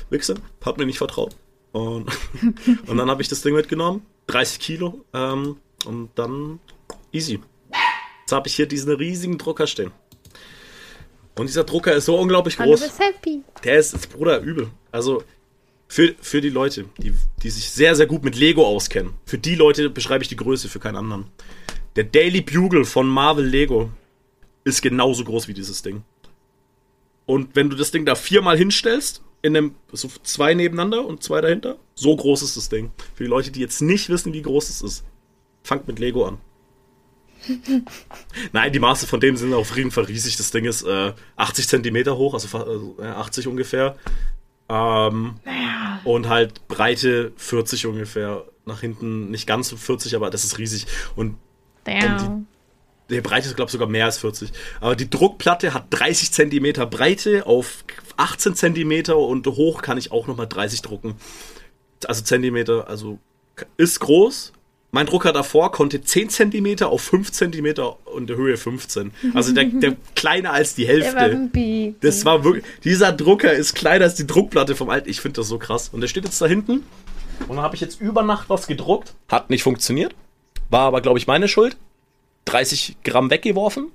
Wichse, hat mir nicht vertraut. Und, und dann habe ich das Ding mitgenommen, 30 Kilo, ähm, und dann easy. Jetzt habe ich hier diesen riesigen Drucker stehen. Und dieser Drucker ist so unglaublich du groß. bist happy. Der ist, ist Bruder übel. Also für, für die Leute, die, die sich sehr, sehr gut mit Lego auskennen. Für die Leute beschreibe ich die Größe, für keinen anderen. Der Daily Bugle von Marvel Lego ist genauso groß wie dieses Ding. Und wenn du das Ding da viermal hinstellst, in einem, so zwei nebeneinander und zwei dahinter, so groß ist das Ding. Für die Leute, die jetzt nicht wissen, wie groß es ist, fangt mit Lego an. Nein, die Maße von dem sind auf jeden Fall riesig. Das Ding ist äh, 80 Zentimeter hoch, also also, äh, 80 ungefähr. Ähm, und halt Breite 40 ungefähr. Nach hinten nicht ganz so 40, aber das ist riesig. Und Damn. die Breite ist, glaube ich, sogar mehr als 40. Aber die Druckplatte hat 30 Zentimeter Breite auf 18 Zentimeter und hoch kann ich auch nochmal 30 drucken. Also Zentimeter, also ist groß. Mein Drucker davor konnte 10 Zentimeter auf 5 Zentimeter und der Höhe 15. Also der, der kleiner als die Der war Hälfte. Baby. Das war wirklich. Dieser Drucker ist kleiner als die Druckplatte vom alten. Ich finde das so krass. Und der steht jetzt da hinten. Und dann habe ich jetzt über Nacht was gedruckt. Hat nicht funktioniert. War aber, glaube ich, meine Schuld. 30 Gramm weggeworfen.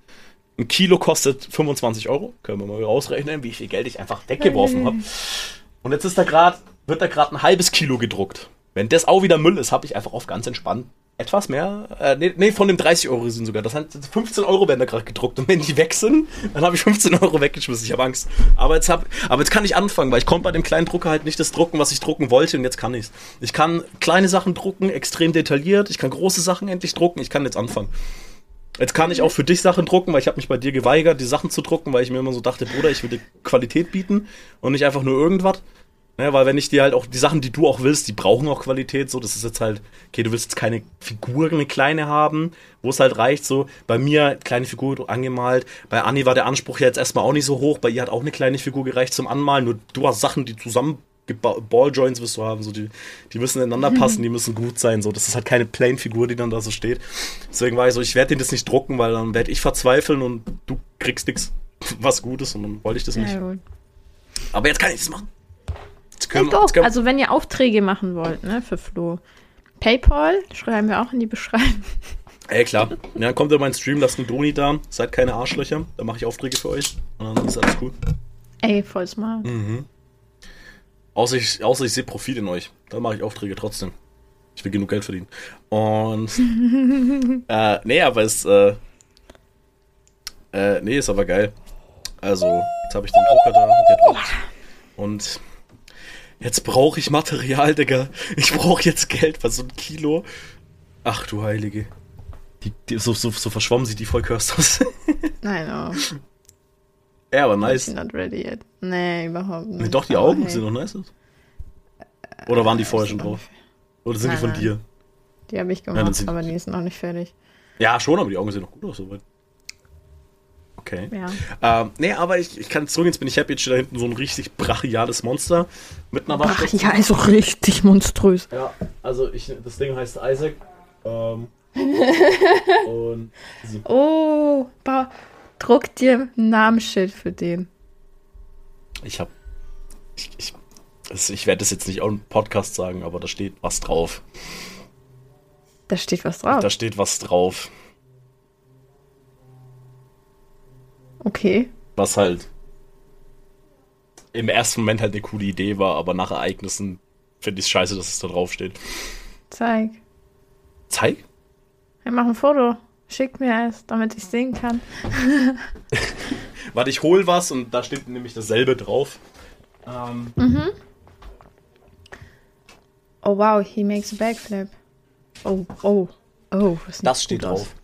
Ein Kilo kostet 25 Euro. Können wir mal ausrechnen, wie viel Geld ich einfach weggeworfen habe. Und jetzt ist da gerade, wird da gerade ein halbes Kilo gedruckt. Wenn das auch wieder Müll ist, habe ich einfach auf ganz entspannt etwas mehr. Äh, nee, nee, von dem 30 Euro sind sogar. Das heißt, 15 Euro da gerade gedruckt. Und wenn die weg sind, dann habe ich 15 Euro weggeschmissen. Ich habe Angst. Aber jetzt, hab, aber jetzt kann ich anfangen, weil ich konnte bei dem kleinen Drucker halt nicht das drucken, was ich drucken wollte. Und jetzt kann ich's. Ich kann kleine Sachen drucken, extrem detailliert. Ich kann große Sachen endlich drucken. Ich kann jetzt anfangen. Jetzt kann ich auch für dich Sachen drucken, weil ich habe mich bei dir geweigert, die Sachen zu drucken, weil ich mir immer so dachte, Bruder, ich will dir Qualität bieten und nicht einfach nur irgendwas. Ne, weil wenn ich dir halt auch die Sachen, die du auch willst, die brauchen auch Qualität. So, das ist jetzt halt, okay, du willst jetzt keine Figur, eine kleine haben, wo es halt reicht. So, bei mir kleine Figur angemalt. Bei Anni war der Anspruch ja jetzt erstmal auch nicht so hoch. Bei ihr hat auch eine kleine Figur gereicht zum Anmalen. Nur du hast Sachen, die zusammen Balljoints wirst du haben, so die, die müssen ineinander passen, die müssen gut sein. So, das ist halt keine Plain-Figur, die dann da so steht. Deswegen war ich so, ich werde den das nicht drucken, weil dann werde ich verzweifeln und du kriegst nichts, was Gutes und dann wollte ich das nicht. Ja. Aber jetzt kann ich das machen. Können können, Also wenn ihr Aufträge machen wollt, ne, für Flo. PayPal schreiben wir auch in die Beschreibung. Ey, klar. Ja, dann kommt in meinen Stream, lasst einen Doni da. Seid keine Arschlöcher. Da mache ich Aufträge für euch. Und dann ist alles cool. Ey, voll smart. Mhm. Außer ich, außer ich sehe Profit in euch. Dann mache ich Aufträge trotzdem. Ich will genug Geld verdienen. Und. äh, nee, aber es. Äh, äh, nee, ist aber geil. Also, jetzt habe ich den Drucker da, der druckt. Und jetzt brauche ich Material, Digga. Ich brauche jetzt Geld, was so ein Kilo. Ach du Heilige. Die, die, so, so, so verschwommen sieht die voll cursed aus. Nein, oh. ja, aber nice. She's not ready yet. Nee, überhaupt nicht. Nee, doch, die Aber Augen hey. sind noch nice. aus. Oder waren die vorher ist schon drauf? Oder sind die Nein, von nein. dir? Die habe ich gemacht, sind- aber die ist noch nicht fertig. Ja, schon, aber die Augen sehen noch gut aus soweit. Okay. Ja. Ähm, nee, aber ich, ich kann zurück, jetzt bin ich happy, jetzt steht da hinten so ein richtig brachiales Monster mit einer Ach Waffe. ja, ist auch richtig monströs. Ja, also ich, das Ding heißt Isaac. Ähm, und. Oh, ba, druck dir ein Namensschild für den. Ich hab. Ich, ich, ich werde das jetzt nicht auch im Podcast sagen, aber da steht was drauf. Da steht was drauf. Da steht was drauf. Okay. Was halt im ersten Moment halt eine coole Idee war, aber nach Ereignissen finde ich es scheiße, dass es da drauf steht. Zeig. Zeig? Wir machen ein Foto. Schick mir es, damit ich sehen kann. Warte, ich hol was und da steht nämlich dasselbe drauf. Ähm, Oh wow, he makes a backflip. Oh, oh, oh. Das, das steht gut aus. drauf.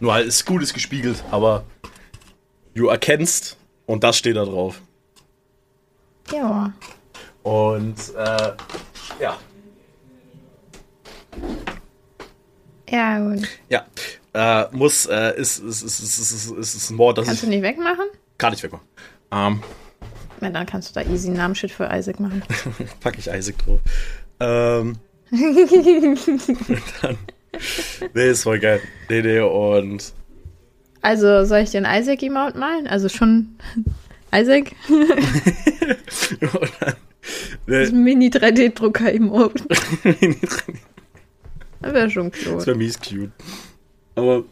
Nur halt, ist gut, ist gespiegelt, aber du erkennst und das steht da drauf. Ja. Und äh, ja. Ja, gut. Ja. Äh, muss, äh, ist, ist, ist, ist, ist, ist, ist ein Mord. Das kannst ich, du nicht wegmachen? Kann ich wegmachen. Ähm, Na, dann kannst du da easy einen Namensschild für Isaac machen. Pack ich Isaac drauf. Ähm, dann, nee, ist voll geil. Nee, nee, und also, soll ich den Isaac-Emote malen? Also schon Isaac? dann, Das nee, Mini-3D-Drucker-Emote. Das wäre schon Das cute. wäre mies cute. Aber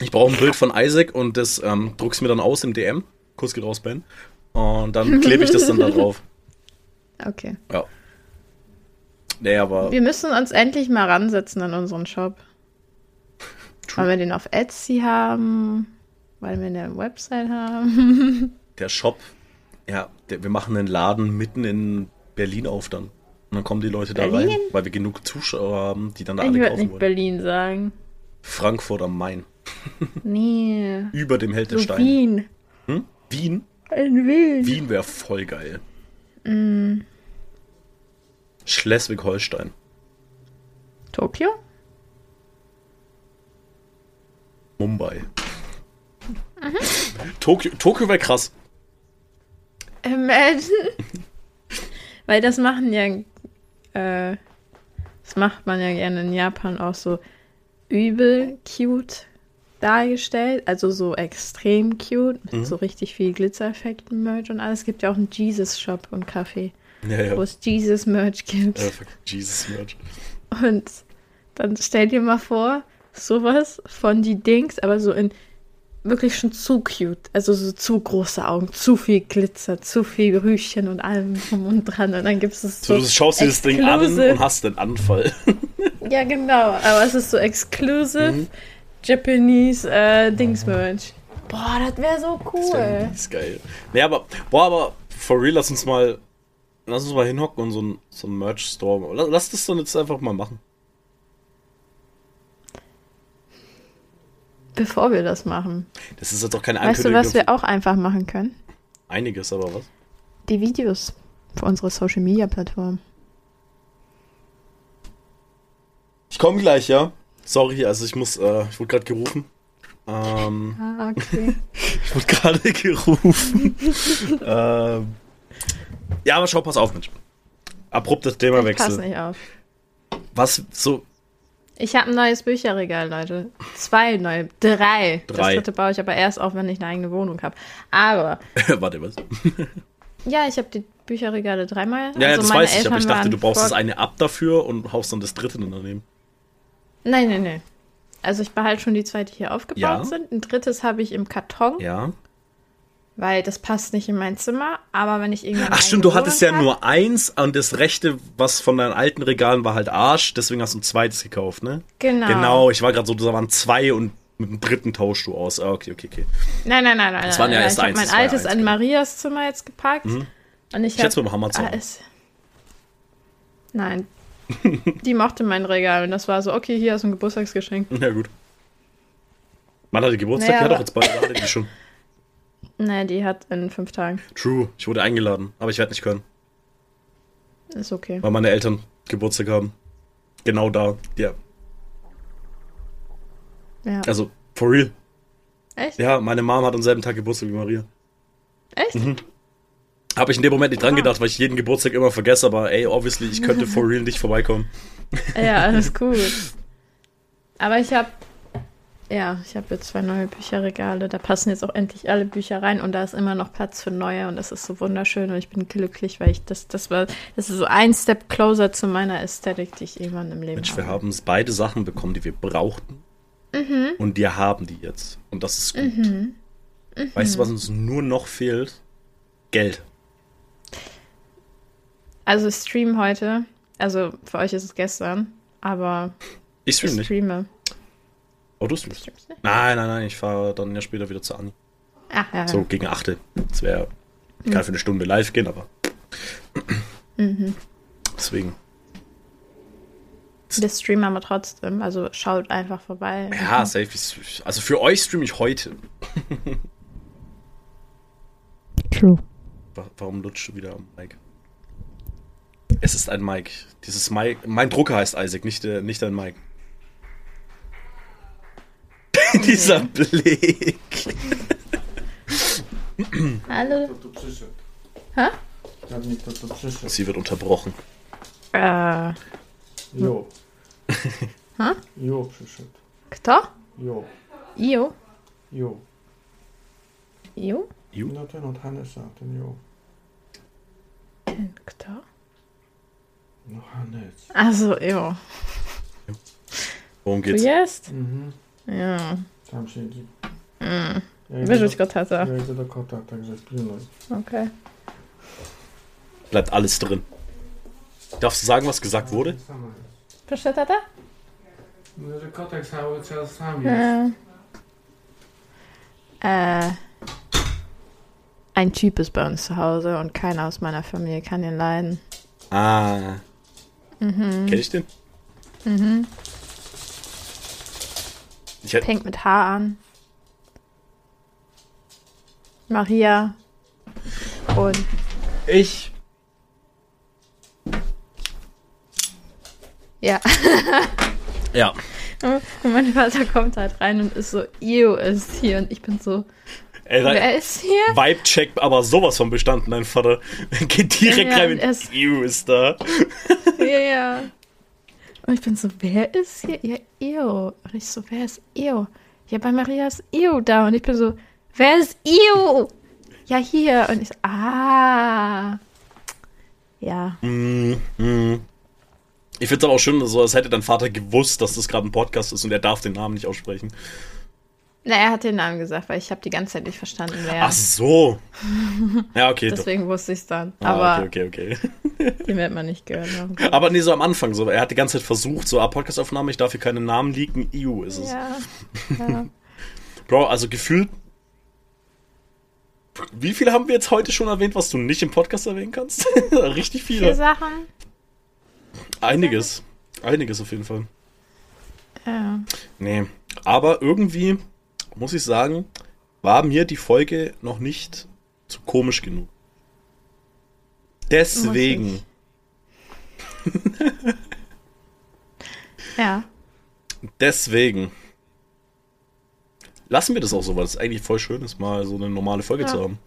ich brauche ein Bild von Isaac und das ähm, druck's mir dann aus im DM. Kuss geht raus, Ben. Und dann klebe ich das dann da drauf. Okay. Ja. Nee, aber Wir müssen uns endlich mal ransetzen an unseren Shop. Weil wir den auf Etsy haben, weil wir eine Website haben. der Shop, ja, der, wir machen einen Laden mitten in Berlin auf dann. Und dann kommen die Leute da Berlin? rein, weil wir genug Zuschauer haben, die dann da Ich alle würde kaufen nicht wollen. Berlin sagen. Frankfurt am Main. Nee. Über dem Held der So Steine. Wien. Hm? Wien? In Wien. Wien wäre voll geil. Mm. Schleswig-Holstein. Tokio? Mumbai. Mhm. Tokio, Tokio wäre krass. Imagine. Weil das machen ja, äh, das macht man ja gerne in Japan auch so übel cute dargestellt, also so extrem cute, mit Mhm. so richtig viel Glitzereffekten, Merch und alles. Es gibt ja auch einen Jesus-Shop und Café, Ja, ja. wo es Jesus-Merch gibt. Äh, fuck, Jesus Merch. Und dann stell dir mal vor, sowas von die Dings, aber so in wirklich schon zu cute. Also so zu große Augen, zu viel Glitzer, zu viel Rüschen und allem drum und dran. Und dann gibt es So, so. du schaust dir das Ding an und hast den Anfall. Ja, genau. Aber es ist so exclusive Mhm. Japanese äh, Dingsmerch. Boah, das wäre so Das cool. mies geil. Nee, aber, boah, aber for real, lass uns mal, lass uns mal hinhocken und so ein, so ein Merch-Store. Lass, lass das doch jetzt einfach mal machen. Bevor wir das machen. Das ist jetzt auch keine Weißt du, Ankündigung. was wir auch einfach machen können? Einiges, aber was? Die Videos für unsere Social Media Plattform. Ich komme gleich, ja. Sorry, also ich muss, äh, ich wurde gerade gerufen. Ähm, Ah, okay. ich wurde gerade gerufen. ähm, ja, aber schau, pass auf, Mensch. Abruptes Ich pass Themawechsel. nicht auf. Was so, Ich habe ein neues Bücherregal, Leute. Zwei neue. Drei. Das Drei. dritte baue ich aber erst auf, wenn ich eine eigene Wohnung habe. Aber, warte, was? ja, ich habe die Bücherregale dreimal. Ja, ja, also das meine weiß ich, aber ich Eltern dachte, du baust vor- das eine ab dafür und haust dann das dritte daneben. Nein, nein, nein. Also ich behalte schon die zwei, die hier aufgebaut Ja. sind. Ein drittes habe ich im Karton, Ja. Weil das passt nicht in mein Zimmer. Aber wenn ich irgendwann Ach stimmt, du hattest ja nur eins und das rechte, was von deinen alten Regalen war halt Arsch, deswegen hast du ein zweites gekauft, ne? Genau. Genau, ich war gerade so, da waren zwei und mit dem dritten tauschst du aus. Ah, okay, okay, okay. Nein, nein, nein, nein. Das waren ja erst ich habe eins, mein ja altes eins, an genau. Marias Zimmer jetzt gepackt. Und ich Ich hätte es mit dem Hammer zu. alles. Nein. die mochte mein Regal und das war so, okay, hier ist ein Geburtstagsgeschenk. Ja, gut. Wann hat die Geburtstag? Naja, die hat doch jetzt bald, oder hatte die schon. Nee, die hat in fünf Tagen. True, ich wurde eingeladen, aber ich werde nicht können, Ist okay. weil meine Eltern Geburtstag haben. Genau da, ja. Ja. Also, for real. Echt? Ja, meine Mom hat am selben Tag Geburtstag wie Maria. Echt? Habe ich in dem Moment nicht dran Ah. gedacht, weil ich jeden Geburtstag immer vergesse, aber ey, obviously, ich könnte for real nicht vorbeikommen. Ja, alles gut. Aber ich habe, ja, ich habe jetzt zwei neue Bücherregale. Da passen jetzt auch endlich alle Bücher rein und da ist immer noch Platz für neue und das ist so wunderschön und ich bin glücklich, weil ich das, das war, das ist so ein Step closer zu meiner Ästhetik, die ich irgendwann im Leben Mensch, habe. wir haben beide Sachen bekommen, die wir brauchten. Mhm. Und wir haben die jetzt. Und das ist gut. Weißt du, was uns nur noch fehlt? Geld. Also stream heute, also für euch ist es gestern, aber Ich ich stream nicht. Oh, du streamst. Streamst nicht? Nein, nein, nein, ich fahre dann ja später wieder zu Anni. Ah, ja, So ja. gegen 8. Das wäre, ich kann für eine Stunde live gehen, aber. Mhm. Deswegen. Wir streamen aber trotzdem, also schaut einfach vorbei. Ja, safe. Also für euch streame ich heute. True. Wa- Warum lutscht du wieder am Mic? Es ist ein Mic. Dieses Mic. Mein Drucker heißt Isaac, nicht, der, nicht dein Mic. Dieser Blick. Hallo. Przyszedł. Sie wird unterbrochen. Äh, Jo. Ha? Jo przyszedł. kto? Jo. Io? Jo. Io? You? No ten od Hannesa, ten jo. Kto? No Hannes. Also, Io. Worum Du geht's? jest? Mhm. Ja. Tam siedzi. Mm. Ja Wyrzuć do, go, tata. ja idę do kota, także spilnuj. Okay. Bleibt alles drin. Darfst du sagen, was gesagt wurde? Proszę, tata? No, że kotek cały czas sam jest. Ja. Äh, ein Typ ist bei uns zu Hause und keiner aus meiner Familie kann ihn leiden. Ah. Mhm. Kenn ich den? Mhm. Ich. Fängt mit H an. Maria. Und Ich. ja. Ja. Und mein Vater kommt halt rein und ist so, Io ist hier. Und ich bin so, Ey, wer ist hier? Vibe-Check, aber sowas von bestanden, dein Vater. Geht direkt Ja, rein und er mit ist- You ist da. Ja, ja. Und ich bin so, wer ist hier? Ja, Io. Und ich so, wer ist Io? Ja, bei Maria ist Io da. Und ich bin so, wer ist Io? Ja, hier. Und ich so, ah. Ja. Mm, mm. Ich finde es aber auch schön, so als hätte dein Vater gewusst, dass das gerade ein Podcast ist und er darf den Namen nicht aussprechen. Na, er hat den Namen gesagt, weil ich habe die ganze Zeit nicht verstanden, wer. Ach so. Ja, okay. doch. Deswegen wusste ich es dann. Ah, Aber okay, okay, okay. den wird man nicht gehört haben. Aber nee, so am Anfang so. Er hat die ganze Zeit versucht, so, ah, Podcastaufnahme, ich darf hier keine Namen leaken. EU ist es. Ja. ja. Bro, also gefühlt. Wie viele haben wir jetzt heute schon erwähnt, was du nicht im Podcast erwähnen kannst? Richtig Vier viele. Sachen. Einiges. Einiges auf jeden Fall. Ja. Nee. Aber irgendwie, muss ich sagen, war mir die Folge noch nicht zu komisch genug. Deswegen, Ja. deswegen. Lassen wir das auch so, weil es eigentlich voll schön ist, mal so eine normale Folge Ja. zu haben.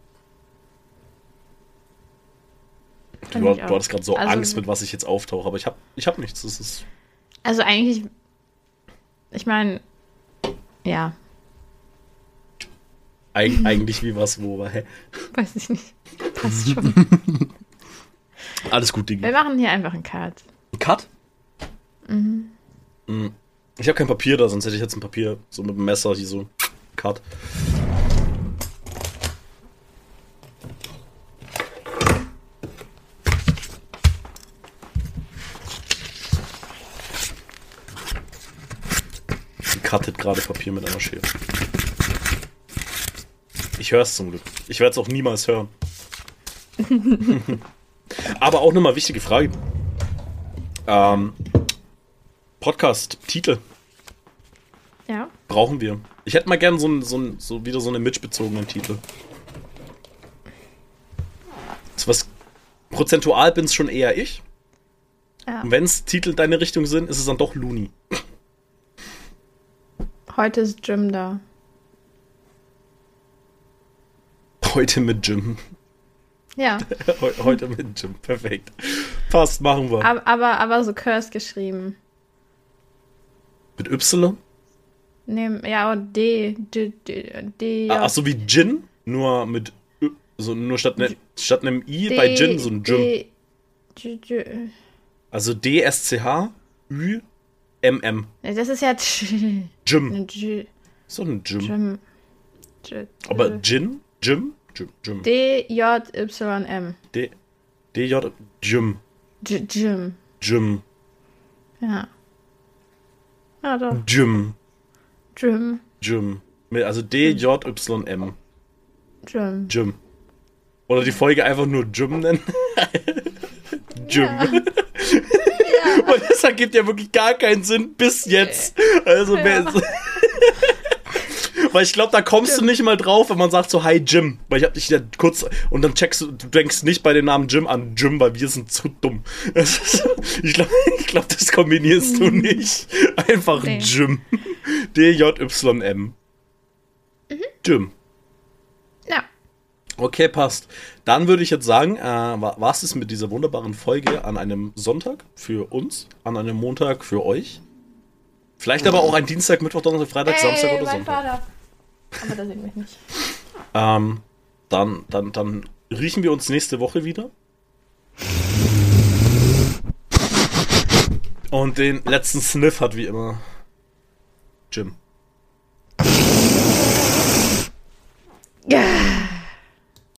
Du, du hattest gerade so Also- Angst, mit was ich jetzt auftauche, aber ich habe ich hab nichts. Das ist. Also eigentlich, ich meine, ja, Eig eigentlich wie was, wo, hä? weiß ich nicht. Passt schon. Alles gut, Digi. Wir machen hier einfach einen Cut. Cut? Mhm. Ich habe kein Papier da, sonst hätte ich jetzt ein Papier so mit dem Messer hier so. Cut. Die cuttet gerade Papier mit einer Schere. Ich höre es zum Glück. Ich werde es auch niemals hören. Aber auch nochmal wichtige Frage. Ähm, Podcast-Titel Ja. brauchen wir. Ich hätte mal gern so, ein, so, ein, so wieder so einen Mitch-bezogenen Titel. So was prozentual bin es schon eher ich. ja. Und wenn es Titel deine Richtung sind, ist es dann doch Looney. Heute ist Jim da. Heute mit Jim. Ja. Heu- Heute mit Jim. Perfekt. Passt, machen wir. aber, aber, aber so Curse geschrieben. Mit Y? Nee, ja, und D. D, D, D Ah, Ach so wie Gin, nur mit Ö, so nur statt, ne, statt einem I bei Gin so ein Jim. D, J, J, Also D S C H Ü M M. das ist ja Jim. So ein Jim. Jim. J, Aber Gin? Jim? Jim. Jim. D, J, Y, M. D D J Jim. J, Jim. Jim. Ja. Ja, doch. Jim. Jim. Jim. Also D J Y M. Jim. Jim. Oder die Folge einfach nur Jim nennen. Jim. Und das ergibt ja wirklich gar keinen Sinn bis jetzt. Also, wer- weil ich glaube, da kommst du nicht mal drauf, wenn man sagt so, hi Jim. Weil ich hab dich ja kurz, und dann checkst du, du denkst nicht bei dem Namen Jim an Jim, weil wir sind zu dumm. Ich glaube, glaub, das kombinierst du nicht. Einfach Nee. Jim. D-J-Y-M. Jim. Ja. Okay, passt. Dann würde ich jetzt sagen, äh, war es es mit dieser wunderbaren Folge an einem Sonntag für uns, an einem Montag für euch. Vielleicht aber auch ein Dienstag, Mittwoch, Donnerstag, Freitag, Samstag Ey, oder mein Sonntag. Vater. Aber da sehen wir nicht. Ähm, dann, dann, dann riechen wir uns nächste Woche wieder. Und den letzten Sniff hat wie immer Jim. Ja.